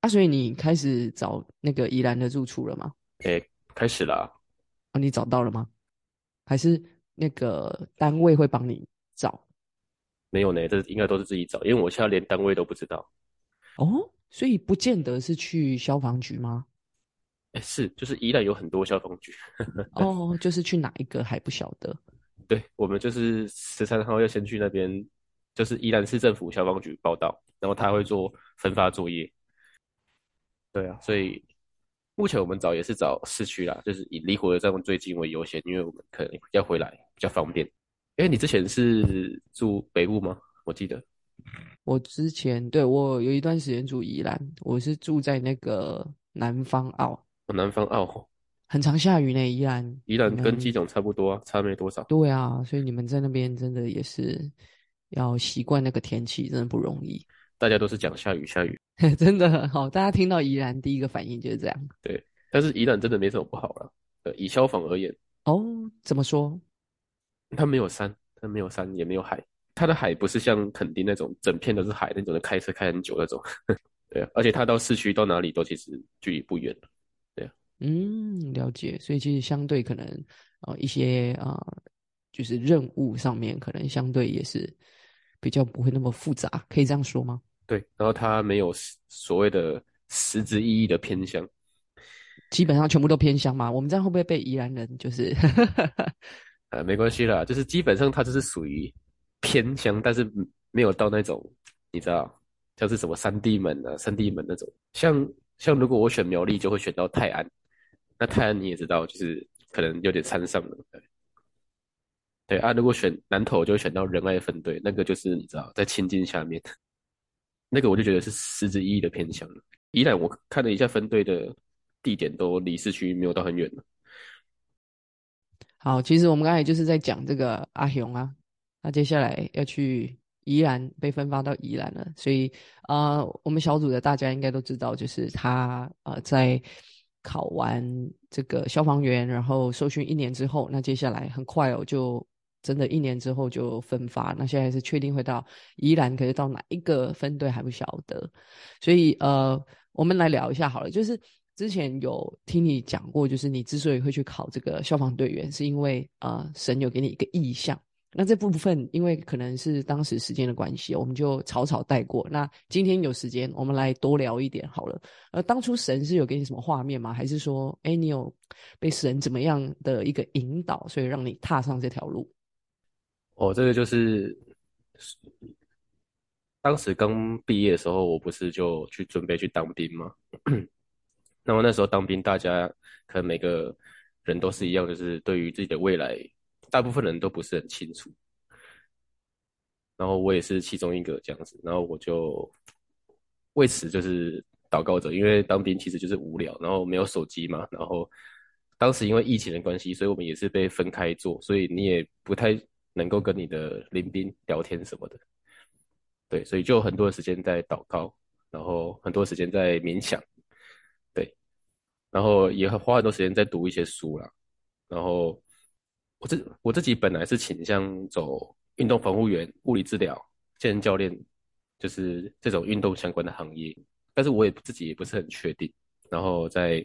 啊，所以你开始找那个宜兰的住处了吗？诶，开始啦。啊，你找到了吗？还是那个单位会帮你找？没有呢，这应该都是自己找，因为我现在连单位都不知道。哦，所以不见得是去消防局吗？哎，是，就是宜兰有很多消防局。哦，就是去哪一个还不晓得。对，我们就是十三号要先去那边，就是宜兰市政府消防局报道，然后他会做分发作业。对啊，所以目前我们找也是找市区啦，就是以离火车站最近为优先，因为我们可能要回来比较方便。因为你之前是住北部吗？我记得。我之前对我有一段时间住宜兰，我是住在那个南方澳。南方澳很常下雨呢，宜兰。宜兰跟基隆差不多啊，差没多少。对啊，所以你们在那边真的也是要习惯那个天气，真的不容易。大家都是讲下雨下雨，真的很好。大家听到宜兰第一个反应就是这样。对，但是宜兰真的没什么不好了。呃，以消防而言，哦，怎么说？它没有山，它没有山，也没有海。它的海不是像垦丁那种整片都是海那种的，开车开很久那种。对啊，而且它到市区到哪里都其实距离不远对啊，嗯，了解。所以其实相对可能呃一些啊，就是任务上面可能相对也是比较不会那么复杂，可以这样说吗？对，然后它没有所谓的实质意义的偏乡，基本上全部都偏乡嘛。我们这样会不会被宜兰人就是？呃，没关系啦，就是基本上它就是属于。偏乡，但是没有到那种，你知道，像是什么三地门啊、三地门那种。像像如果我选苗栗，就会选到泰安。那泰安你也知道，就是可能有点山上了。对啊，如果选南投，就会选到仁爱分队，那个就是你知道，在清境下面，那个我就觉得是实质意义的偏向了。宜兰我看了一下分队的地点，都离市区没有到很远。好，其实我们刚才就是在讲这个阿雄啊。那接下来要去宜兰，被分发到宜兰了，所以啊，我们小组的大家应该都知道，就是他呃在考完这个消防员，然后受训一年之后，那接下来很快哦，就真的一年之后就分发。那现在是确定会到宜兰，可是到哪一个分队还不晓得，所以呃，我们来聊一下好了，就是之前有听你讲过，就是你之所以会去考这个消防队员，是因为呃神有给你一个意向。那这部分，因为可能是当时时间的关系，我们就草草带过。那今天有时间，我们来多聊一点好了。呃，当初神是有给你什么画面吗？还是说，哎，你有被神怎么样的一个引导，所以让你踏上这条路？哦，这个就是当时刚毕业的时候，我不是就去准备去当兵吗？那么那时候当兵，大家可能每个人都是一样，就是对于自己的未来。大部分人都不是很清楚，然后我也是其中一个这样子，然后我就为此就是祷告着，因为当兵其实就是无聊，然后没有手机嘛，然后当时因为疫情的关系，所以我们也是被分开做，所以你也不太能够跟你的邻兵聊天什么的，对，所以就很多时间在祷告，然后很多时间在冥想，对，然后也花很多时间在读一些书啦，然后。我自我自己本来是倾向走运动防护员、物理治疗、健身教练，就是这种运动相关的行业，但是我也自己也不是很确定。然后在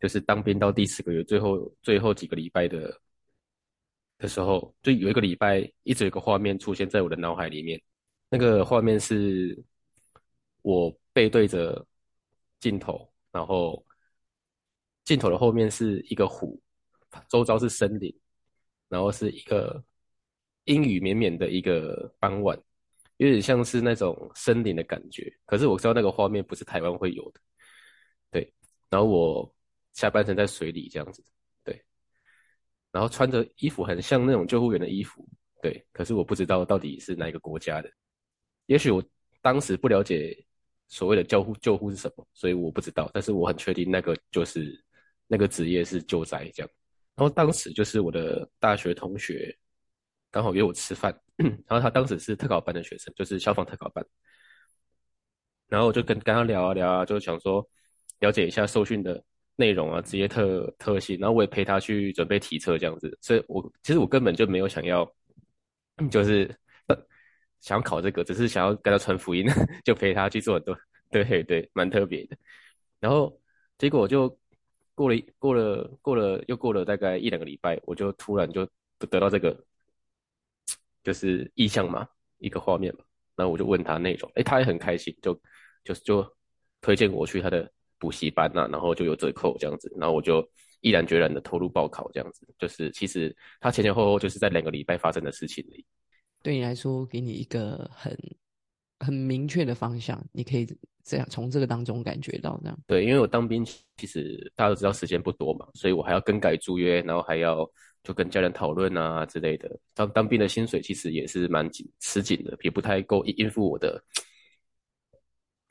就是当兵到第四个月，最后最后几个礼拜的的时候，就有一个礼拜一直有个画面出现在我的脑海里面。那个画面是我背对着镜头，然后镜头的后面是一个湖，周遭是森林。然后是一个阴雨绵绵的一个傍晚，有点像是那种森林的感觉。可是我知道那个画面不是台湾会有的，对。然后我下半身在水里这样子，然后穿着衣服很像那种救护员的衣服，对。可是我不知道到底是哪一个国家的。也许我当时不了解所谓的救护救护是什么，所以我不知道。但是我很确定那个就是那个职业是救灾这样。然后当时就是我的大学同学刚好约我吃饭，然后他当时是特考班的学生，就是消防特考班。然后我就跟跟他聊啊聊啊，就想说了解一下受训的内容啊，职业特特性。然后我也陪他去准备体测这样子，所以我其实我根本就没有想要，就是想考这个，只是想要跟他传福音，就陪他去做很多对对，蛮特别的。然后结果就过了过了过了又过了大概一两个礼拜，我就突然就得到这个就是意向嘛，一个画面嘛。然后我就问他内容，哎，他也很开心，就就就推荐我去他的补习班呐，然后就有折扣这样子。然后我就毅然决然的投入报考这样子。就是其实他前前后后就是在两个礼拜发生的事情而已。对你来说，给你一个很很明确的方向，你可以这样从这个当中感觉到这样。对，因为我当兵其实大家都知道时间不多嘛，所以我还要更改租约，然后还要就跟家人讨论啊之类的。当当兵的薪水其实也是蛮紧吃紧的，也不太够应付我的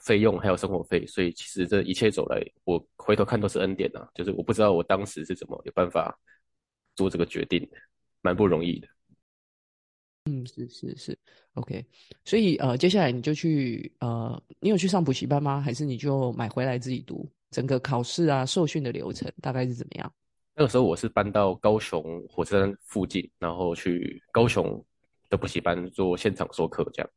费用还有生活费，所以其实这一切走来，我回头看都是恩典啊。就是我不知道我当时是怎么有办法做这个决定的，蛮不容易的。嗯，是是是，OK。所以呃，接下来你就去呃，你有去上补习班吗？还是你就买回来自己读？整个考试啊、受训的流程大概是怎么样？那个时候我是搬到高雄火车站附近，然后去高雄的补习班做现场授课，这样。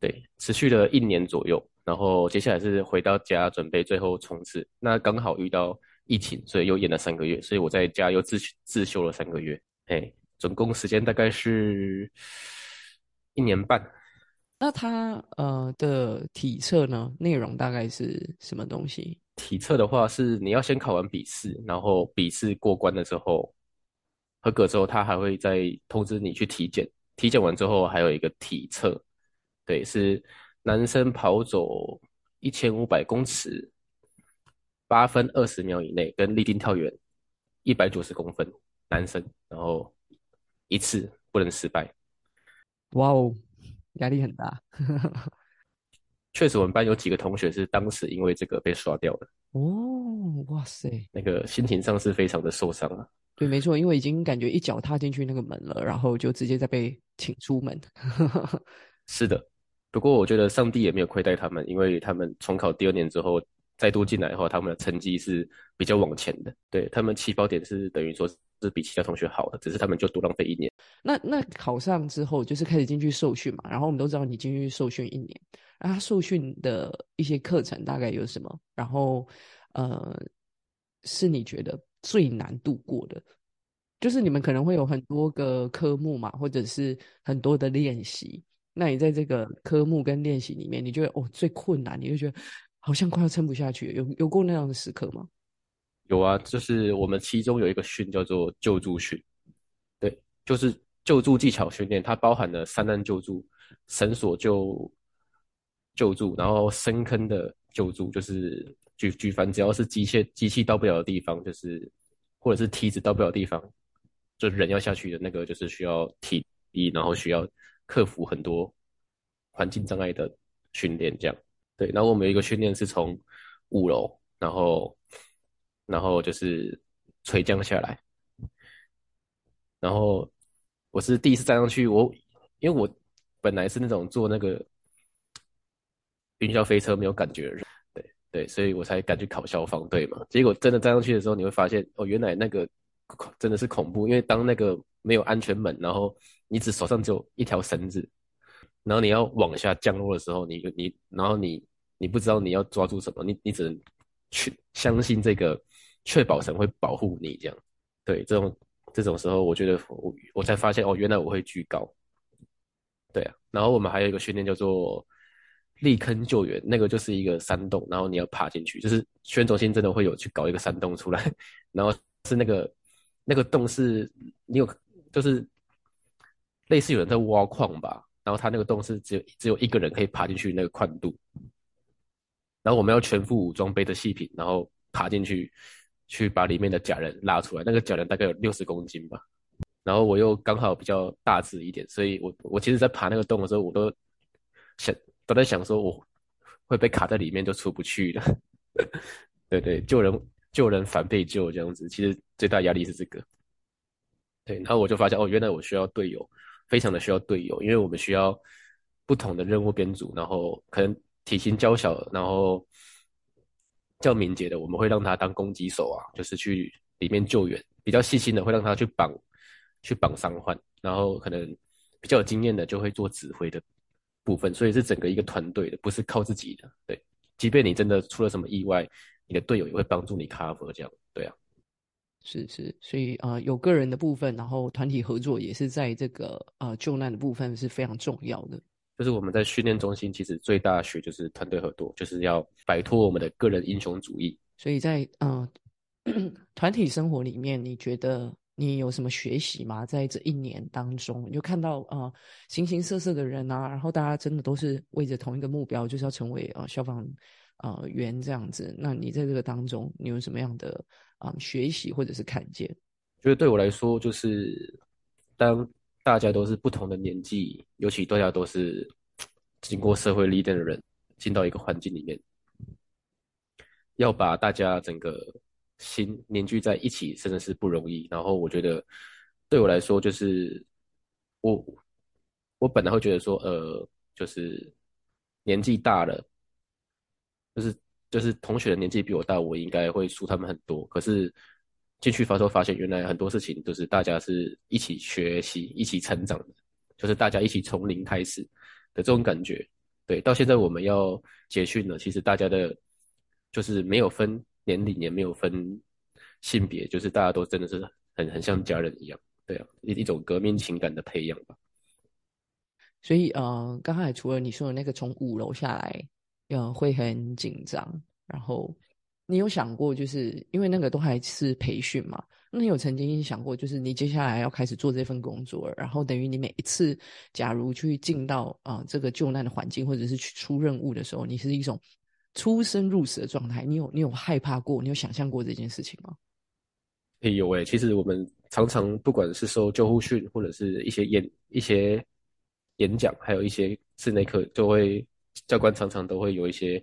对，持续了一年左右，然后接下来是回到家准备最后冲刺。那刚好遇到疫情，所以又延了三个月，所以我在家又自自修了三个月。哎。总共时间大概是一年半。那他呃的体测呢？内容大概是什么东西？体测的话是你要先考完笔试，然后笔试过关的时候合格之后，他还会再通知你去体检。体检完之后还有一个体测，对，是男生跑走一千五百公尺八分二十秒以内，跟立定跳远一百九十公分，男生，然后。一次不能失败，哇哦，压力很大。确实，我们班有几个同学是当时因为这个被刷掉了。哦，哇塞，那个心情上是非常的受伤啊。对，没错，因为已经感觉一脚踏进去那个门了，然后就直接再被请出门。是的，不过我觉得上帝也没有亏待他们，因为他们重考第二年之后再度进来的话，他们的成绩是比较往前的。对他们起跑点是等于说。是比其他同学好的，只是他们就多浪费一年。那那考上之后，就是开始进去受训嘛。然后我们都知道你进去受训一年，那受训的一些课程大概有什么？然后呃，是你觉得最难度过的？就是你们可能会有很多个科目嘛，或者是很多的练习。那你在这个科目跟练习里面，你觉得哦最困难，你就觉得好像快要撑不下去，有有过那样的时刻吗？有啊，就是我们其中有一个训叫做救助训，对，就是救助技巧训练，它包含了三难救助、绳索救救助，然后深坑的救助，就是举举凡只要是机械机器到不了的地方，就是或者是梯子到不了地方，就人要下去的那个，就是需要体力，然后需要克服很多环境障碍的训练，这样。对，那我们有一个训练是从五楼，然后。然后就是垂降下来，然后我是第一次站上去，我因为我本来是那种坐那个云霄飞车没有感觉的人，对对，所以我才敢去考消防队嘛。结果真的站上去的时候，你会发现哦，原来那个真的是恐怖，因为当那个没有安全门，然后你只手上只有一条绳子，然后你要往下降落的时候，你你然后你你不知道你要抓住什么，你你只能去相信这个。确保神会保护你，这样，对这种这种时候，我觉得我我才发现哦，原来我会居高，对啊。然后我们还有一个训练叫做立坑救援，那个就是一个山洞，然后你要爬进去，就是训练中心真的会有去搞一个山洞出来，然后是那个那个洞是你有就是类似有人在挖矿吧，然后他那个洞是只有只有一个人可以爬进去那个宽度，然后我们要全副武装背着细品，然后爬进去。去把里面的假人拉出来，那个假人大概有六十公斤吧，然后我又刚好比较大只一点，所以我我其实，在爬那个洞的时候，我都想都在想说，我会被卡在里面就出不去了。对对，救人救人反被救这样子，其实最大压力是这个。对，然后我就发现哦，原来我需要队友，非常的需要队友，因为我们需要不同的任务编组，然后可能体型较小，然后。较敏捷的，我们会让他当攻击手啊，就是去里面救援；比较细心的，会让他去绑，去绑伤患。然后可能比较有经验的，就会做指挥的部分。所以是整个一个团队的，不是靠自己的。对，即便你真的出了什么意外，你的队友也会帮助你 cover 这样，对啊。是是，所以呃，有个人的部分，然后团体合作也是在这个呃救难的部分是非常重要的。就是我们在训练中心，其实最大学就是团队合作，就是要摆脱我们的个人英雄主义。所以在呃团体生活里面，你觉得你有什么学习吗？在这一年当中，你就看到呃形形色色的人啊，然后大家真的都是为着同一个目标，就是要成为呃消防呃圆这样子。那你在这个当中，你有什么样的？啊，学习或者是看见，觉得对我来说，就是当大家都是不同的年纪，尤其大家都是经过社会历练的人，进到一个环境里面，要把大家整个心凝聚在一起，真的是不容易。然后我觉得，对我来说，就是我我本来会觉得说，呃，就是年纪大了，就是。就是同学的年纪比我大，我应该会输他们很多。可是进去发之后，发现原来很多事情都是大家是一起学习、一起成长的，就是大家一起从零开始的这种感觉。对，到现在我们要结训了，其实大家的，就是没有分年龄，也没有分性别，就是大家都真的是很很像家人一样。对啊，一一种革命情感的培养吧。所以呃，刚才除了你说的那个从五楼下来。呃，会很紧张。然后，你有想过，就是因为那个都还是培训嘛？那你有曾经想过，就是你接下来要开始做这份工作，然后等于你每一次，假如去进到啊这个救难的环境，或者是去出任务的时候，你是一种出生入死的状态，你有你有害怕过，你有想象过这件事情吗？有诶，其实我们常常不管是受救护训，或者是一些演一些演讲，还有一些室内课，就会。教官常常都会有一些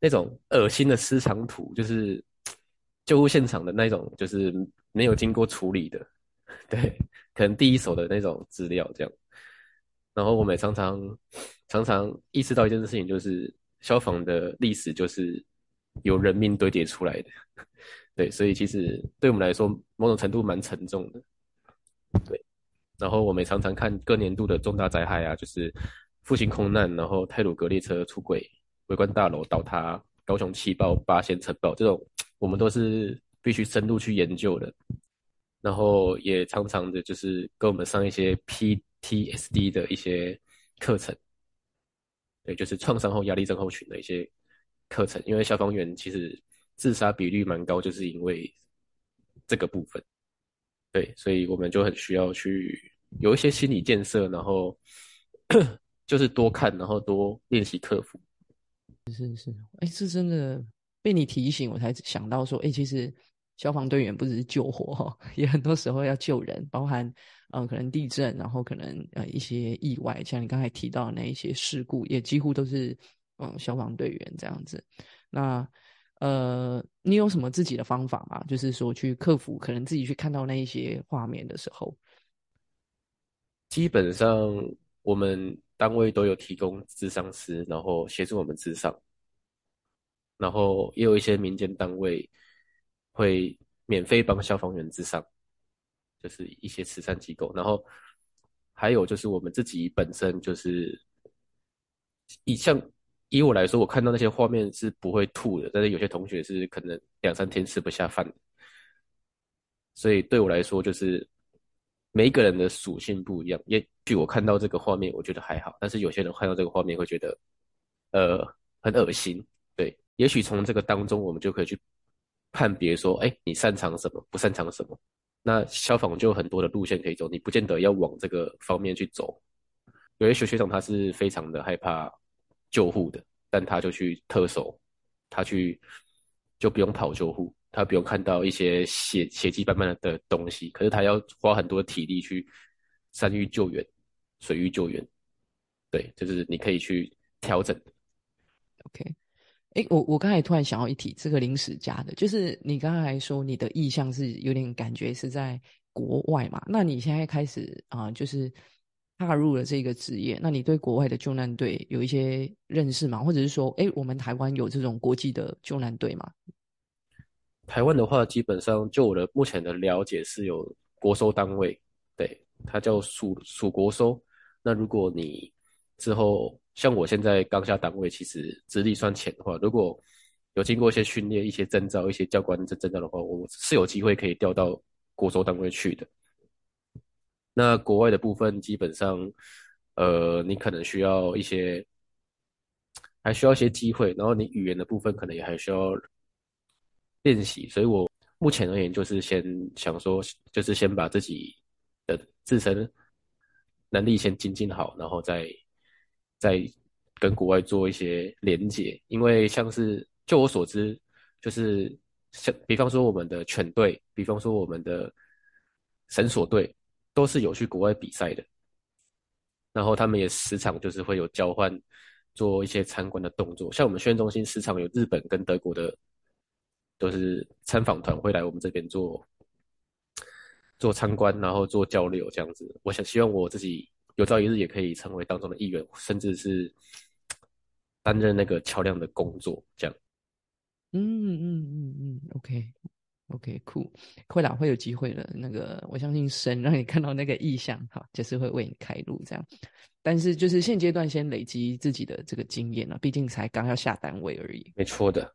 那种恶心的私藏图，就是救护现场的那种，就是没有经过处理的，对，可能第一手的那种资料这样。然后我们也常常常常意识到一件事情，就是消防的历史就是由人命堆叠出来的，对，所以其实对我们来说，某种程度蛮沉重的，对。然后我们常常看各年度的重大灾害啊，就是。复兴空难，然后泰鲁格列车出轨，围观大楼倒塌，高雄气爆，八仙城爆，这种我们都是必须深入去研究的。然后也常常的就是跟我们上一些 PTSD 的一些课程，对，就是创伤后压力症候群的一些课程。因为消防员其实自杀比率蛮高，就是因为这个部分。对，所以我们就很需要去有一些心理建设，然后。就是多看，然后多练习克服。是是，哎，是真的被你提醒，我才想到说，哎，其实消防队员不只是救火哈，也很多时候要救人，包含嗯，可能地震，然后可能呃一些意外，像你刚才提到的那一些事故，也几乎都是嗯消防队员这样子。那呃，你有什么自己的方法吗？就是说去克服，可能自己去看到那一些画面的时候，基本上我们。单位都有提供智商师，然后协助我们智商，然后也有一些民间单位会免费帮消防员智商，就是一些慈善机构。然后还有就是我们自己本身就是以像以我来说，我看到那些画面是不会吐的，但是有些同学是可能两三天吃不下饭，所以对我来说就是。每一个人的属性不一样，也许我看到这个画面，我觉得还好，但是有些人看到这个画面会觉得，呃，很恶心。对，也许从这个当中，我们就可以去判别说，哎，你擅长什么，不擅长什么。那消防就有很多的路线可以走，你不见得要往这个方面去走。有些学学长他是非常的害怕救护的，但他就去特守，他去就不用跑救护。他不用看到一些血血迹斑斑的东西，可是他要花很多体力去山域救援、水域救援。对，就是你可以去调整。OK，哎，我我刚才突然想要一提这个临时加的，就是你刚才说你的意向是有点感觉是在国外嘛？那你现在开始啊，就是踏入了这个职业，那你对国外的救难队有一些认识吗？或者是说，哎，我们台湾有这种国际的救难队吗？台湾的话，基本上就我的目前的了解是有国收单位，对，它叫属属国收。那如果你之后像我现在刚下单位，其实资历算浅的话，如果有经过一些训练、一些征召、一些教官证征召的话，我是有机会可以调到国收单位去的。那国外的部分，基本上，呃，你可能需要一些，还需要一些机会，然后你语言的部分可能也还需要练习。所以我目前而言，就是先想说，就是先把自己的自身能力先精进好，然后再再跟国外做一些连接。因为像是就我所知，就是像比方说我们的犬队，比方说我们的绳索队，都是有去国外比赛的。然后他们也时常就是会有交换，做一些参观的动作。像我们训练中心时常有日本跟德国的，都是参访团会来我们这边做做参观，然后做交流这样子。我想希望我自己有朝一日也可以成为当中的一员，甚至是担任那个桥梁的工作这样。嗯嗯嗯嗯，OK，OK，酷，会啦，会有机会的。那个，我相信神让你看到那个意象，哈，就是会为你开路这样。但是，就是现阶段先累积自己的这个经验了，毕竟才刚要下单位而已。没错的。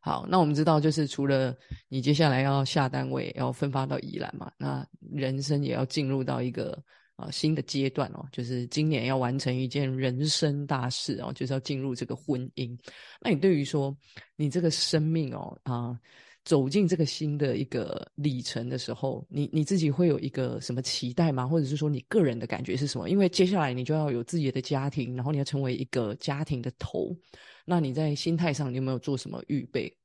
好，那我们知道，就是除了你接下来要下单位，要分发到宜兰嘛，那人生也要进入到一个。啊，新的阶段哦，就是今年要完成一件人生大事哦，就是要进入这个婚姻。那你对于说你这个生命哦啊，走进这个新的一个里程的时候，你你自己会有一个什么期待吗？或者是说你个人的感觉是什么？因为接下来你就要有自己的家庭，然后你要成为一个家庭的头，那你在心态上你有没有做什么预备？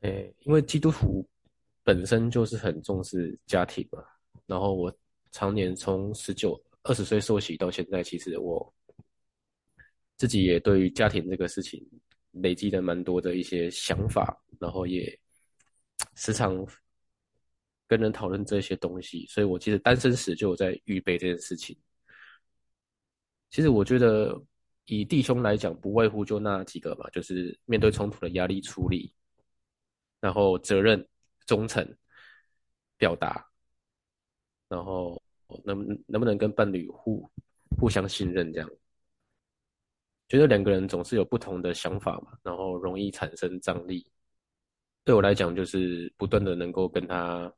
诶，因为基督徒本身就是很重视家庭嘛，然后我。常年从十九、二十岁受洗到现在，其实我自己也对于家庭这个事情累积了蛮多的一些想法，然后也时常跟人讨论这些东西。所以我其实单身时就有在预备这件事情。其实我觉得以弟兄来讲，不外乎就那几个嘛，就是面对冲突的压力处理，然后责任、忠诚、表达。然后能能不能跟伴侣互互相信任？这样，觉得两个人总是有不同的想法嘛，然后容易产生张力。对我来讲，就是不断的能够跟他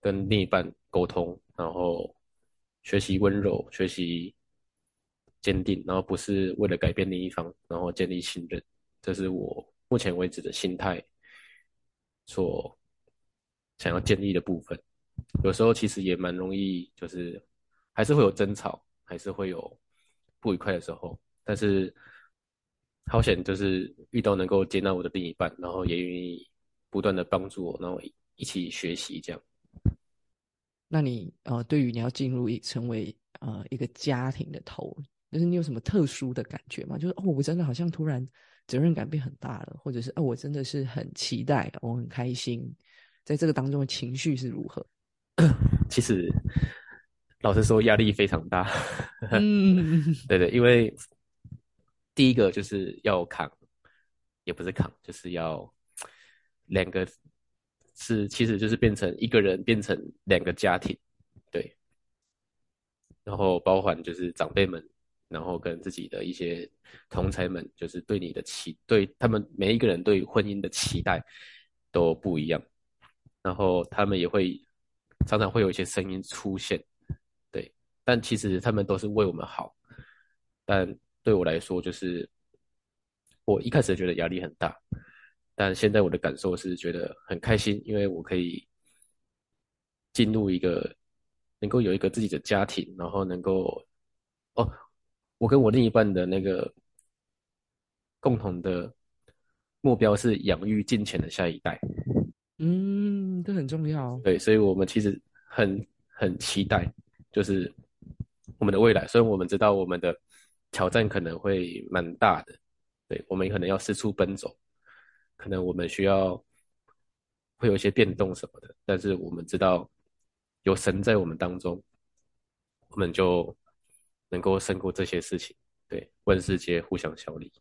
跟另一半沟通，然后学习温柔，学习坚定，然后不是为了改变另一方，然后建立信任。这是我目前为止的心态所想要建立的部分。有时候其实也蛮容易，就是还是会有争吵，还是会有不愉快的时候。但是好险，就是遇到能够接纳我的另一半，然后也愿意不断的帮助我，然后一起学习这样。那你呃，对于你要进入一成为呃一个家庭的头，就是你有什么特殊的感觉吗？就是哦，我真的好像突然责任感变很大了，或者是哦，我真的是很期待，我很开心，在这个当中的情绪是如何？其实，老实说，压力非常大。嗯，对对，因为第一个就是要扛，也不是扛，就是要两个是，其实就是变成一个人，变成两个家庭，对。然后包含就是长辈们，然后跟自己的一些同才们，就是对你的期，对他们每一个人对婚姻的期待都不一样，然后他们也会。常常会有一些声音出现，对，但其实他们都是为我们好。但对我来说，就是我一开始觉得压力很大，但现在我的感受是觉得很开心，因为我可以进入一个能够有一个自己的家庭，然后能够哦，我跟我另一半的那个共同的目标是养育健全的下一代。嗯，这很重要。对，所以我们其实很很期待，就是我们的未来。虽然我们知道我们的挑战可能会蛮大的，对我们可能要四处奔走，可能我们需要会有一些变动什么的。但是我们知道有神在我们当中，我们就能够胜过这些事情。对，万世界互相效力。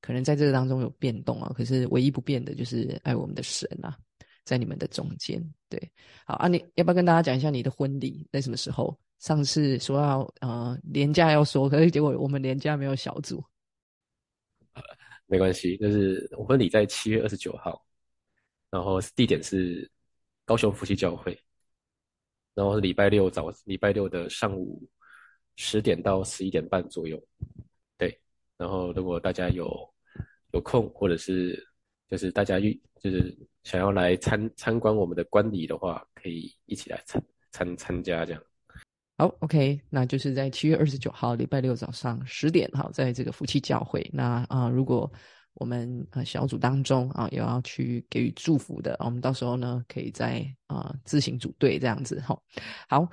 可能在这个当中有变动啊，可是唯一不变的就是爱我们的神啊，在你们的中间。对，好啊，你要不要跟大家讲一下你的婚礼在什么时候？上次说要呃年假要说，可是结果我们年假没有小组。没关系，就是我婚礼在七月二十九号，然后地点是高雄夫妻教会，然后礼拜六早礼拜六的上午十点到十一点半左右，对，然后如果大家有有空或者是就是大家预就是想要来参参观我们的观礼的话，可以一起来参参参加这样。好，OK，那就是在七月二十九号礼拜六早上十点，好，在这个夫妻教会。那啊，如果我们呃小组当中啊有要去给予祝福的，我们到时候呢可以在啊自行组队这样子，哈。好，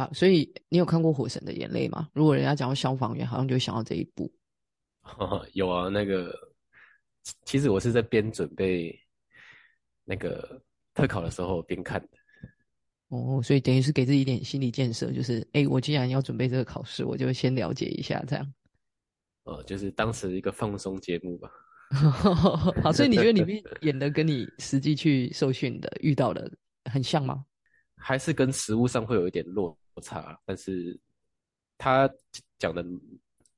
好，所以你有看过《火神的眼泪》吗？如果人家讲到消防员，好像就想到这一部。有啊，那个其实我是在边准备那个。特考的时候边看的，哦，所以等于是给自己一点心理建设，就是，哎，我既然要准备这个考试，我就先了解一下，这样。哦，就是当时一个放松节目吧。好，所以你觉得里面演的跟你实际去受训的遇到的很像吗？还是跟实物上会有一点落差？但是他讲的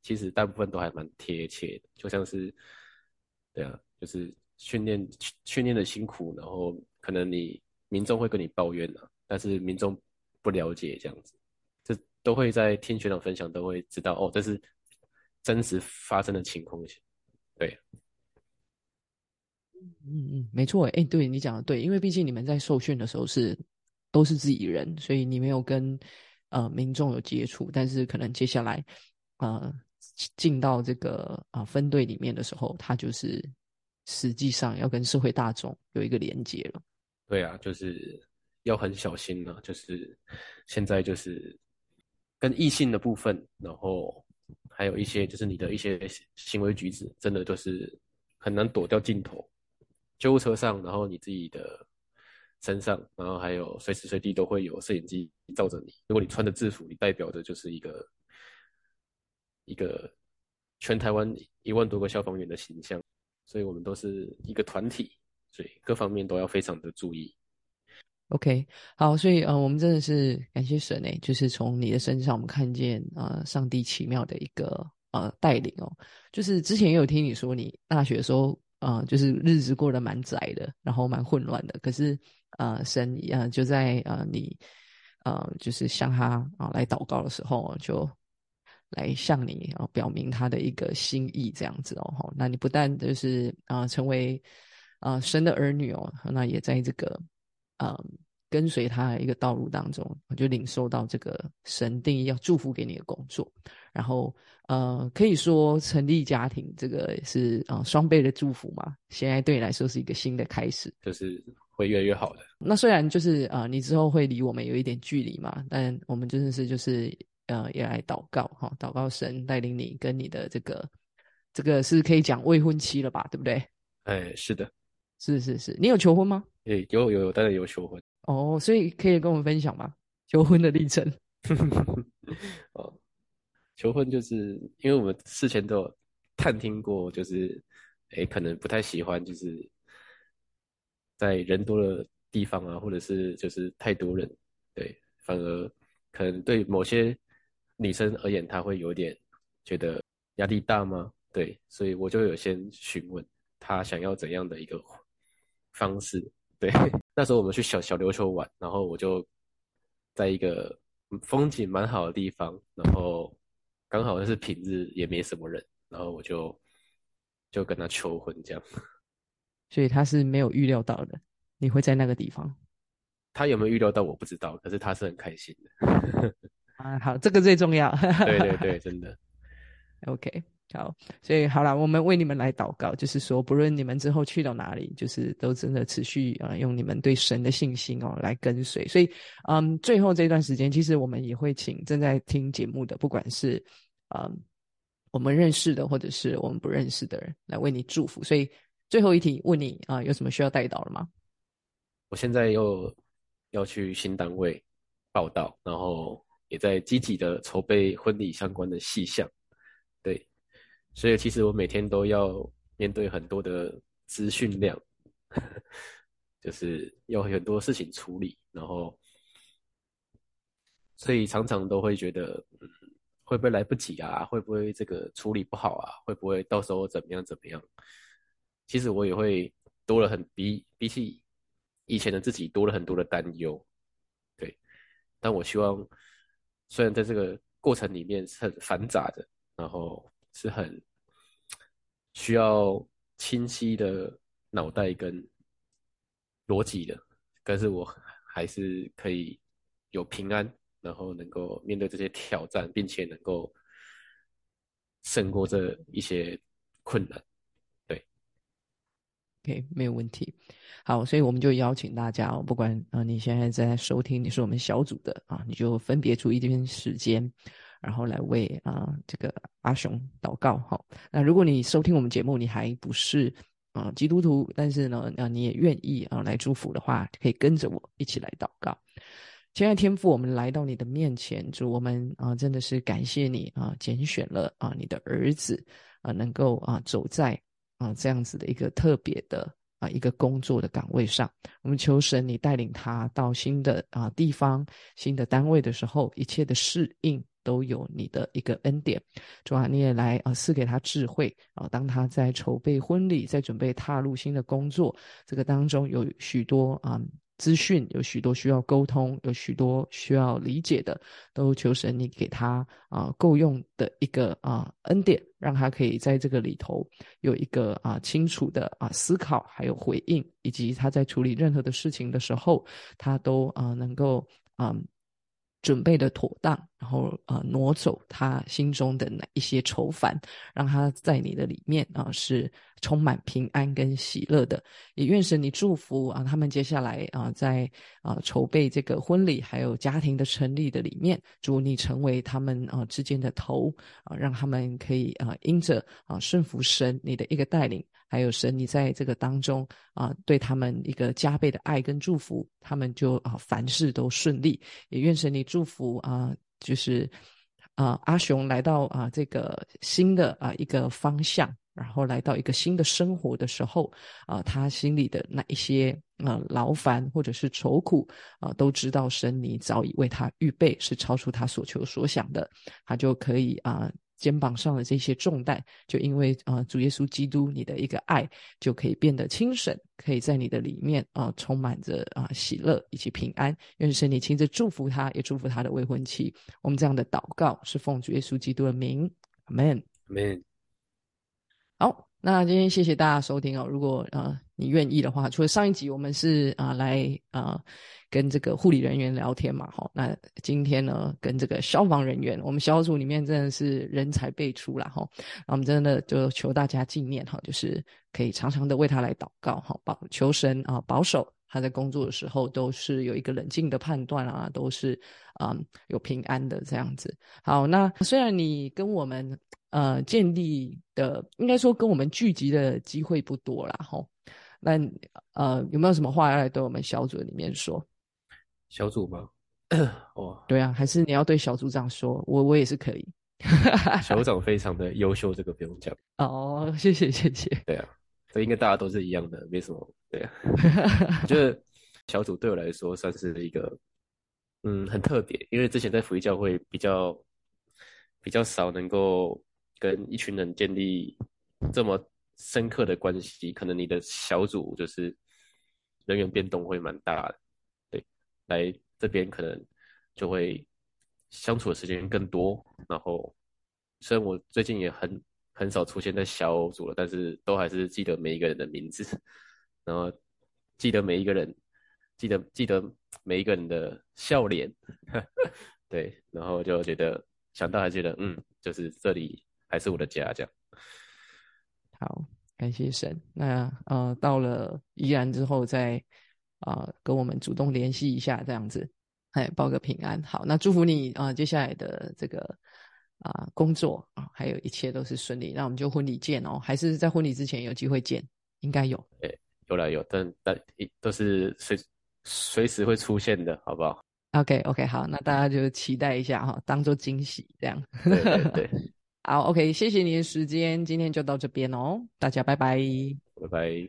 其实大部分都还蛮贴切的，就像是，对啊，就是训练训练的辛苦，然后。可能你民众会跟你抱怨啊，但是民众不了解这样子，这都会在听学长分享都会知道哦，这是真实发生的情况。对，嗯嗯，没错，哎，对你讲的对，因为毕竟你们在受训的时候是都是自己人，所以你没有跟呃民众有接触，但是可能接下来呃进到这个啊分队里面的时候，他就是实际上要跟社会大众有一个连接了。对啊，就是要很小心呢。就是现在就是跟异性的部分，然后还有一些就是你的一些行为举止，真的就是很难躲掉镜头。救护车上，然后你自己的身上，然后还有随时随地都会有摄影机照着你。如果你穿的制服，你代表的就是一个一个全台湾一万多个消防员的形象，所以我们都是一个团体。所以各方面都要非常的注意。OK，好，所以呃，我们真的是感谢神诶，就是从你的身上，我们看见呃，上帝奇妙的一个呃带领哦。就是之前也有听你说，你大学的时候呃，就是日子过得蛮窄的，然后蛮混乱的。可是呃，神呃就在呃你呃就是向他啊来祷告的时候，就来向你啊表明他的一个心意，这样子哦。那你不但就是啊成为。啊，神的儿女哦，那也在这个，嗯，跟随他的一个道路当中，就领受到这个神定义要祝福给你的工作，然后呃，可以说成立家庭，这个是啊双倍的祝福嘛。现在对你来说是一个新的开始，就是会越来越好的。那虽然就是啊，你之后会离我们有一点距离嘛，但我们真的是就是呃，也来祷告哈，祷告神带领你跟你的这个这个是可以讲未婚妻了吧，对不对？哎，是的。是是是，你有求婚吗？诶，有有有，当然有求婚哦，所以可以跟我们分享吗？求婚的历程。哦，求婚就是因为我们事前都有探听过，就是诶，可能不太喜欢，就是在人多的地方啊，或者是就是太多人，对，反而可能对某些女生而言，她会有点觉得压力大吗？对，所以我就有先询问她想要怎样的一个。方式对，那时候我们去小小琉球玩，然后我就在一个风景蛮好的地方，然后刚好是平日也没什么人，然后我就就跟他求婚这样。所以他是没有预料到的，你会在那个地方。他有没有预料到我不知道，可是他是很开心的。啊，好，这个最重要。对对对，真的。OK。好，所以好了，我们为你们来祷告，就是说，不论你们之后去到哪里，就是都真的持续啊，用你们对神的信心哦来跟随。所以，嗯，最后这段时间，其实我们也会请正在听节目的，不管是嗯我们认识的，或者是我们不认识的人，来为你祝福。所以，最后一题问你啊，有什么需要带到了吗？我现在又要去新单位报道，然后也在积极的筹备婚礼相关的细项。对所以其实我每天都要面对很多的资讯量，就是有很多事情处理，然后所以常常都会觉得，会不会来不及啊？会不会这个处理不好啊？会不会到时候怎么样怎么样？其实我也会多了很比比起以前的自己多了很多的担忧，对。但我希望，虽然在这个过程里面是很繁杂的，然后是很需要清晰的脑袋跟逻辑的，但是我还是可以有平安，然后能够面对这些挑战，并且能够胜过这一些困难。OK，没有问题。好，所以我们就邀请大家哦，不管啊你现在在收听，你是我们小组的啊，你就分别出一天时间，然后来为啊这个阿雄祷告。好，那如果你收听我们节目，你还不是啊基督徒，但是呢啊你也愿意啊来祝福的话，可以跟着我一起来祷告。亲爱的天父，我们来到你的面前，主我们啊真的是感谢你啊拣选了啊你的儿子啊能够啊走在。啊，这样子的一个特别的啊一个工作的岗位上，我们求神你带领他到新的啊地方、新的单位的时候，一切的适应都有你的一个恩典。主啊，你也来啊赐给他智慧啊，当他在筹备婚礼、在准备踏入新的工作这个当中，有许多啊。资讯有许多需要沟通，有许多需要理解的，都求神你给他啊够用的一个啊恩典，让他可以在这个里头有一个啊清楚的啊思考，还有回应，以及他在处理任何的事情的时候，他都啊能够啊。准备的妥当，然后啊挪走他心中的那一些愁烦，让他在你的里面啊是充满平安跟喜乐的。也愿神你祝福啊他们接下来啊在啊筹备这个婚礼还有家庭的成立的里面，主你成为他们啊之间的头啊，让他们可以啊因着啊顺服神你的一个带领。还有神，你在这个当中啊，对他们一个加倍的爱跟祝福，他们就啊凡事都顺利。也愿神你祝福啊，就是啊阿雄来到啊这个新的啊一个方向，然后来到一个新的生活的时候啊，他心里的那一些啊劳烦或者是愁苦啊，都知道神你早已为他预备，是超出他所求所想的，他就可以啊。肩膀上的这些重担，就因为啊，主耶稣基督你的一个爱，就可以变得轻省，可以在你的里面啊，充满着啊喜乐以及平安。愿神你亲自祝福他，也祝福他的未婚妻。我们这样的祷告是奉主耶稣基督的名，阿门，阿门。好。那今天谢谢大家收听哦。如果呃你愿意的话，除了上一集我们是啊来啊跟这个护理人员聊天嘛，哈，那今天呢跟这个消防人员，我们小组里面真的是人才辈出啦，哈。那我们真的就求大家纪念哈，就是可以常常的为他来祷告哈，保求神啊保守他在工作的时候都是有一个冷静的判断啊，都是啊有平安的这样子。好，那虽然你跟我们。呃，建立的应该说跟我们聚集的机会不多啦，吼。那呃，有没有什么话要来对我们小组里面说？小组吗？哦，对啊，还是你要对小组长说？我我也是可以。小组长非常的优秀，这个不用讲。哦，谢谢谢谢。对啊，这应该大家都是一样的，没什么。对啊，我觉得小组对我来说算是一个，嗯，很特别，因为之前在福利教会比较比较少能够。跟一群人建立这么深刻的关系，可能你的小组就是人员变动会蛮大的，对，来这边可能就会相处的时间更多。然后虽然我最近也很很少出现在小组了，但是都还是记得每一个人的名字，然后记得每一个人，记得记得每一个人的笑脸，对，然后就觉得想到还觉得嗯，就是这里。还是我的家，这样。好，感谢神。那呃，到了宜然之后，再啊跟我们主动联系一下，这样子，哎，报个平安。好，那祝福你啊，接下来的这个啊工作啊，还有一切都是顺利。那我们就婚礼见哦，还是在婚礼之前有机会见？应该有。哎，有了有，但但都是随随时会出现的，好不好？OK OK，好，那大家就期待一下哈，当做惊喜这样。对对对。好，OK，谢谢您的时间，今天就到这边哦，大家拜拜，拜拜。